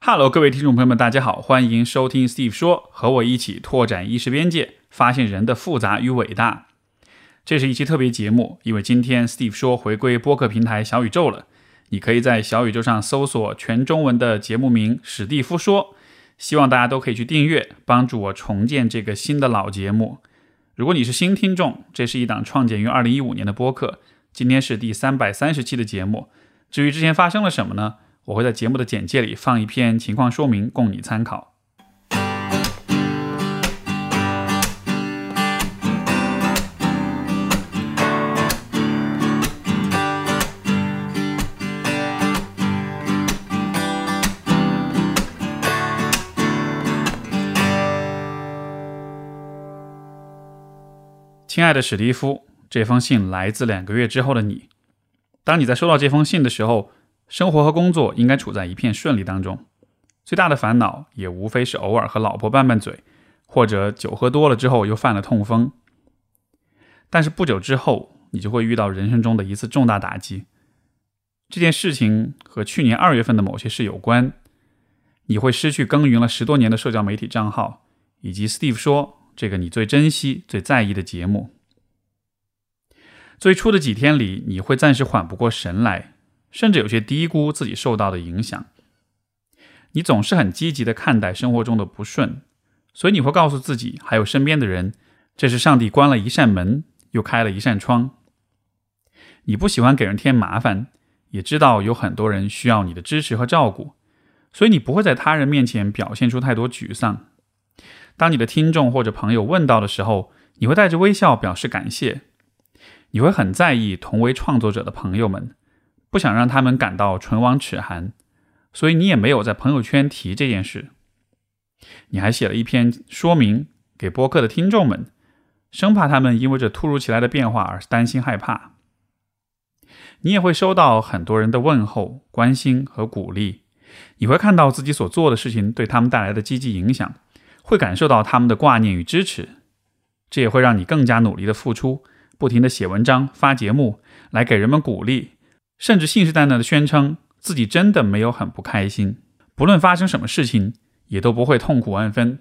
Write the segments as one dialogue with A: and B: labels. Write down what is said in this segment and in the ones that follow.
A: Hello，各位听众朋友们，大家好，欢迎收听 Steve 说，和我一起拓展意识边界，发现人的复杂与伟大。这是一期特别节目，因为今天 Steve 说回归播客平台小宇宙了。你可以在小宇宙上搜索全中文的节目名“史蒂夫说”，希望大家都可以去订阅，帮助我重建这个新的老节目。如果你是新听众，这是一档创建于二零一五年的播客，今天是第三百三十期的节目。至于之前发生了什么呢？我会在节目的简介里放一篇情况说明，供你参考。亲爱的史蒂夫，这封信来自两个月之后的你。当你在收到这封信的时候，生活和工作应该处在一片顺利当中。最大的烦恼也无非是偶尔和老婆拌拌嘴，或者酒喝多了之后又犯了痛风。但是不久之后，你就会遇到人生中的一次重大打击。这件事情和去年二月份的某些事有关。你会失去耕耘了十多年的社交媒体账号，以及 Steve 说。这个你最珍惜、最在意的节目，最初的几天里，你会暂时缓不过神来，甚至有些低估自己受到的影响。你总是很积极的看待生活中的不顺，所以你会告诉自己，还有身边的人，这是上帝关了一扇门，又开了一扇窗。你不喜欢给人添麻烦，也知道有很多人需要你的支持和照顾，所以你不会在他人面前表现出太多沮丧。当你的听众或者朋友问到的时候，你会带着微笑表示感谢。你会很在意同为创作者的朋友们，不想让他们感到唇亡齿寒，所以你也没有在朋友圈提这件事。你还写了一篇说明给播客的听众们，生怕他们因为这突如其来的变化而担心害怕。你也会收到很多人的问候、关心和鼓励，你会看到自己所做的事情对他们带来的积极影响。会感受到他们的挂念与支持，这也会让你更加努力的付出，不停的写文章、发节目，来给人们鼓励，甚至信誓旦旦的宣称自己真的没有很不开心，不论发生什么事情，也都不会痛苦万分。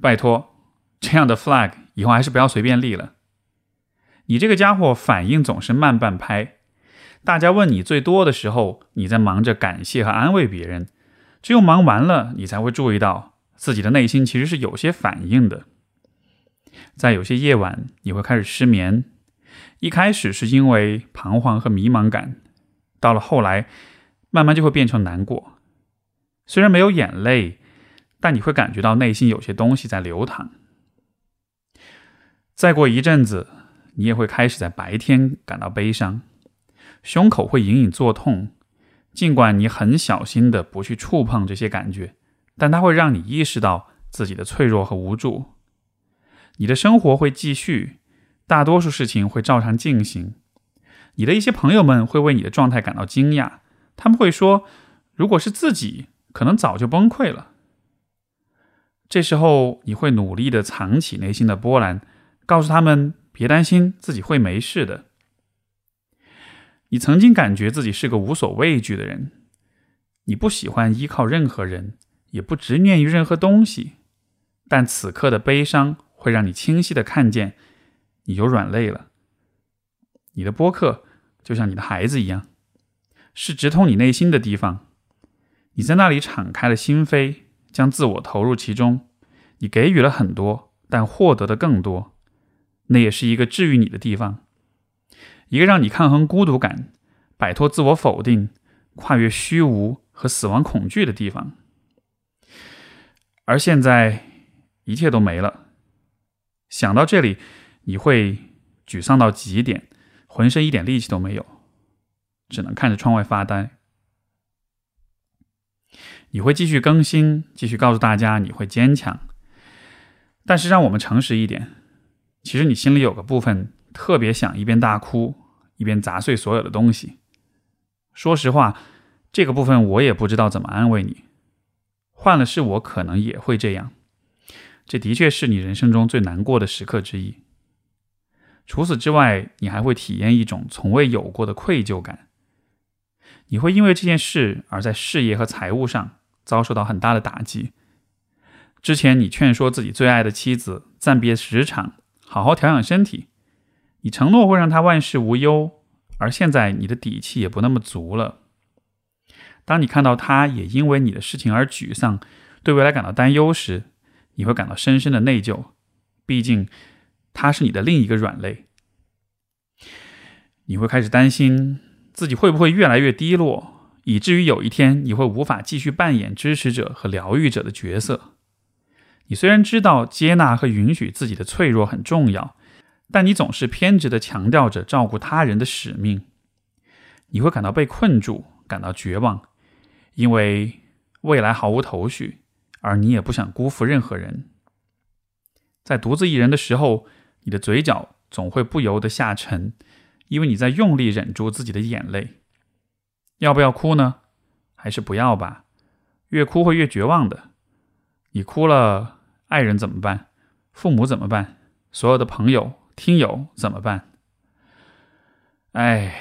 A: 拜托，这样的 flag 以后还是不要随便立了。你这个家伙反应总是慢半拍，大家问你最多的时候，你在忙着感谢和安慰别人，只有忙完了，你才会注意到。自己的内心其实是有些反应的，在有些夜晚你会开始失眠，一开始是因为彷徨和迷茫感，到了后来，慢慢就会变成难过。虽然没有眼泪，但你会感觉到内心有些东西在流淌。再过一阵子，你也会开始在白天感到悲伤，胸口会隐隐作痛，尽管你很小心的不去触碰这些感觉。但它会让你意识到自己的脆弱和无助。你的生活会继续，大多数事情会照常进行。你的一些朋友们会为你的状态感到惊讶，他们会说：“如果是自己，可能早就崩溃了。”这时候，你会努力的藏起内心的波澜，告诉他们：“别担心，自己会没事的。”你曾经感觉自己是个无所畏惧的人，你不喜欢依靠任何人。也不执念于任何东西，但此刻的悲伤会让你清晰的看见，你有软肋了。你的播客就像你的孩子一样，是直通你内心的地方。你在那里敞开了心扉，将自我投入其中。你给予了很多，但获得的更多。那也是一个治愈你的地方，一个让你抗衡孤独感、摆脱自我否定、跨越虚无和死亡恐惧的地方。而现在，一切都没了。想到这里，你会沮丧到极点，浑身一点力气都没有，只能看着窗外发呆。你会继续更新，继续告诉大家你会坚强。但是，让我们诚实一点，其实你心里有个部分特别想一边大哭一边砸碎所有的东西。说实话，这个部分我也不知道怎么安慰你。换了是我，可能也会这样。这的确是你人生中最难过的时刻之一。除此之外，你还会体验一种从未有过的愧疚感。你会因为这件事而在事业和财务上遭受到很大的打击。之前你劝说自己最爱的妻子暂别职场，好好调养身体，你承诺会让她万事无忧，而现在你的底气也不那么足了。当你看到她也因为你的事情而沮丧，对未来感到担忧时，你会感到深深的内疚。毕竟，她是你的另一个软肋。你会开始担心自己会不会越来越低落，以至于有一天你会无法继续扮演支持者和疗愈者的角色。你虽然知道接纳和允许自己的脆弱很重要，但你总是偏执地强调着照顾他人的使命。你会感到被困住，感到绝望，因为未来毫无头绪，而你也不想辜负任何人。在独自一人的时候，你的嘴角总会不由得下沉，因为你在用力忍住自己的眼泪。要不要哭呢？还是不要吧？越哭会越绝望的。你哭了，爱人怎么办？父母怎么办？所有的朋友、听友怎么办？哎，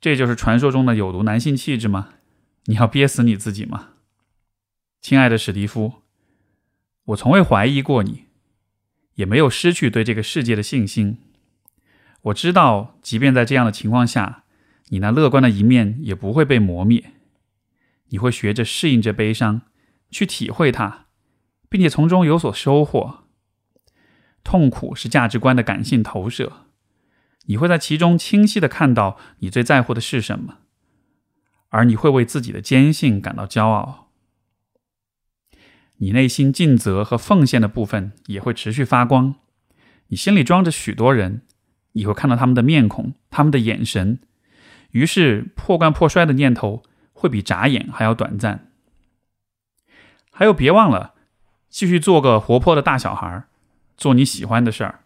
A: 这就是传说中的有毒男性气质吗？你要憋死你自己吗？亲爱的史蒂夫，我从未怀疑过你，也没有失去对这个世界的信心。我知道，即便在这样的情况下，你那乐观的一面也不会被磨灭。你会学着适应这悲伤，去体会它。并且从中有所收获。痛苦是价值观的感性投射，你会在其中清晰的看到你最在乎的是什么，而你会为自己的坚信感到骄傲。你内心尽责和奉献的部分也会持续发光。你心里装着许多人，你会看到他们的面孔、他们的眼神，于是破罐破摔的念头会比眨眼还要短暂。还有，别忘了。继续做个活泼的大小孩，做你喜欢的事儿，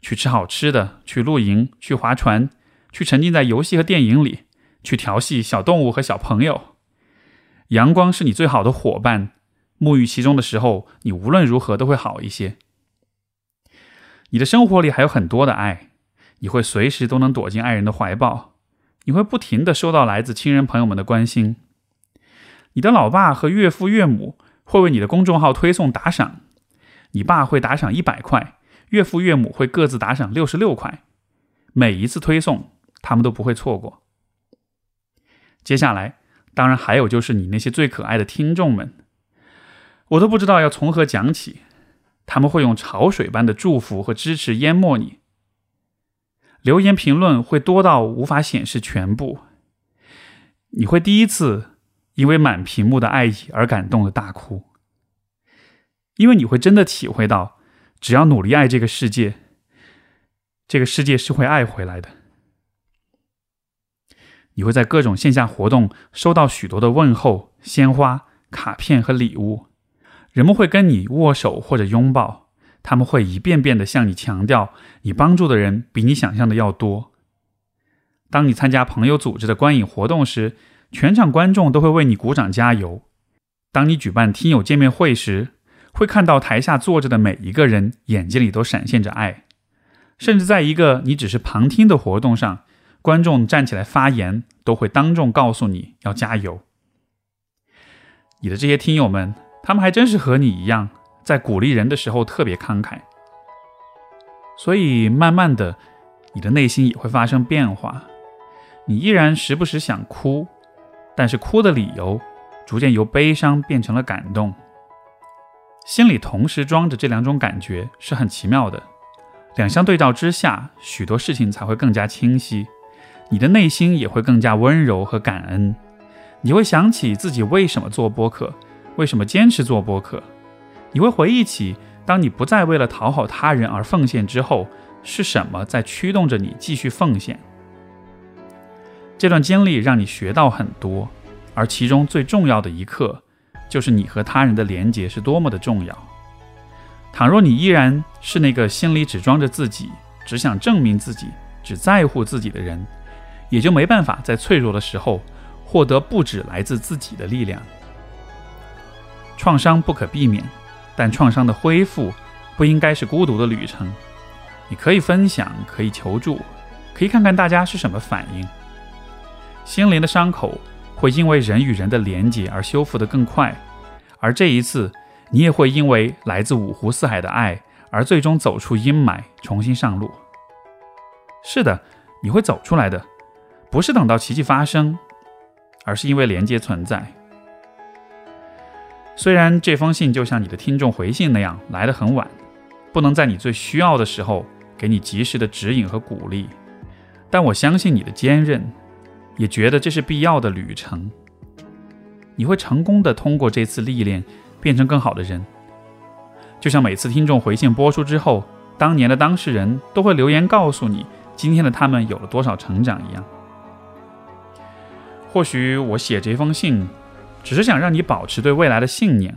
A: 去吃好吃的，去露营，去划船，去沉浸在游戏和电影里，去调戏小动物和小朋友。阳光是你最好的伙伴，沐浴其中的时候，你无论如何都会好一些。你的生活里还有很多的爱，你会随时都能躲进爱人的怀抱，你会不停的收到来自亲人朋友们的关心。你的老爸和岳父岳母。会为你的公众号推送打赏，你爸会打赏一百块，岳父岳母会各自打赏六十六块，每一次推送他们都不会错过。接下来，当然还有就是你那些最可爱的听众们，我都不知道要从何讲起，他们会用潮水般的祝福和支持淹没你，留言评论会多到无法显示全部，你会第一次。因为满屏幕的爱意而感动的大哭，因为你会真的体会到，只要努力爱这个世界，这个世界是会爱回来的。你会在各种线下活动收到许多的问候、鲜花、卡片和礼物，人们会跟你握手或者拥抱，他们会一遍遍的向你强调，你帮助的人比你想象的要多。当你参加朋友组织的观影活动时，全场观众都会为你鼓掌加油。当你举办听友见面会时，会看到台下坐着的每一个人眼睛里都闪现着爱。甚至在一个你只是旁听的活动上，观众站起来发言，都会当众告诉你要加油。你的这些听友们，他们还真是和你一样，在鼓励人的时候特别慷慨。所以慢慢的，你的内心也会发生变化，你依然时不时想哭。但是哭的理由逐渐由悲伤变成了感动，心里同时装着这两种感觉是很奇妙的。两相对照之下，许多事情才会更加清晰，你的内心也会更加温柔和感恩。你会想起自己为什么做播客，为什么坚持做播客。你会回忆起，当你不再为了讨好他人而奉献之后，是什么在驱动着你继续奉献。这段经历让你学到很多，而其中最重要的一课，就是你和他人的连结是多么的重要。倘若你依然是那个心里只装着自己、只想证明自己、只在乎自己的人，也就没办法在脆弱的时候获得不止来自自己的力量。创伤不可避免，但创伤的恢复不应该是孤独的旅程。你可以分享，可以求助，可以看看大家是什么反应。心灵的伤口会因为人与人的连结而修复得更快，而这一次，你也会因为来自五湖四海的爱而最终走出阴霾，重新上路。是的，你会走出来的，不是等到奇迹发生，而是因为连接存在。虽然这封信就像你的听众回信那样来得很晚，不能在你最需要的时候给你及时的指引和鼓励，但我相信你的坚韧，也觉得这是必要的旅程。你会成功的通过这次历练，变成更好的人。就像每次听众回信播出之后，当年的当事人都会留言告诉你，今天的他们有了多少成长一样。或许我写这封信。只是想让你保持对未来的信念，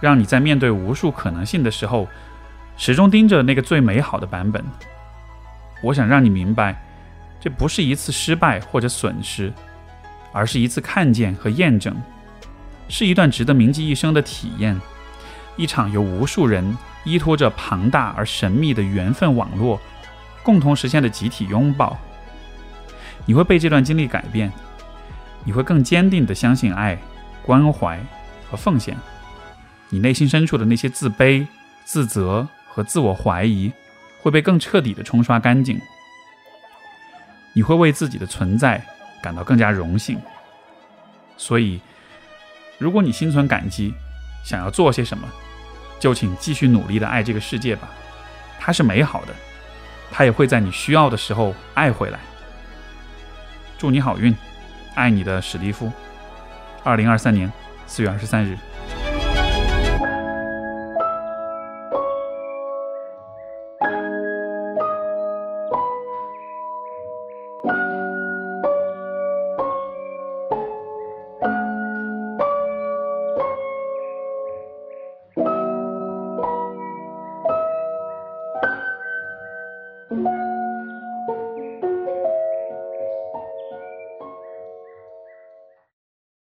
A: 让你在面对无数可能性的时候，始终盯着那个最美好的版本。我想让你明白，这不是一次失败或者损失，而是一次看见和验证，是一段值得铭记一生的体验，一场由无数人依托着庞大而神秘的缘分网络共同实现的集体拥抱。你会被这段经历改变。你会更坚定地相信爱、关怀和奉献。你内心深处的那些自卑、自责和自我怀疑会被更彻底地冲刷干净。你会为自己的存在感到更加荣幸。所以，如果你心存感激，想要做些什么，就请继续努力地爱这个世界吧。它是美好的，它也会在你需要的时候爱回来。祝你好运。爱你的史蒂夫，二零二三年四月二十三日。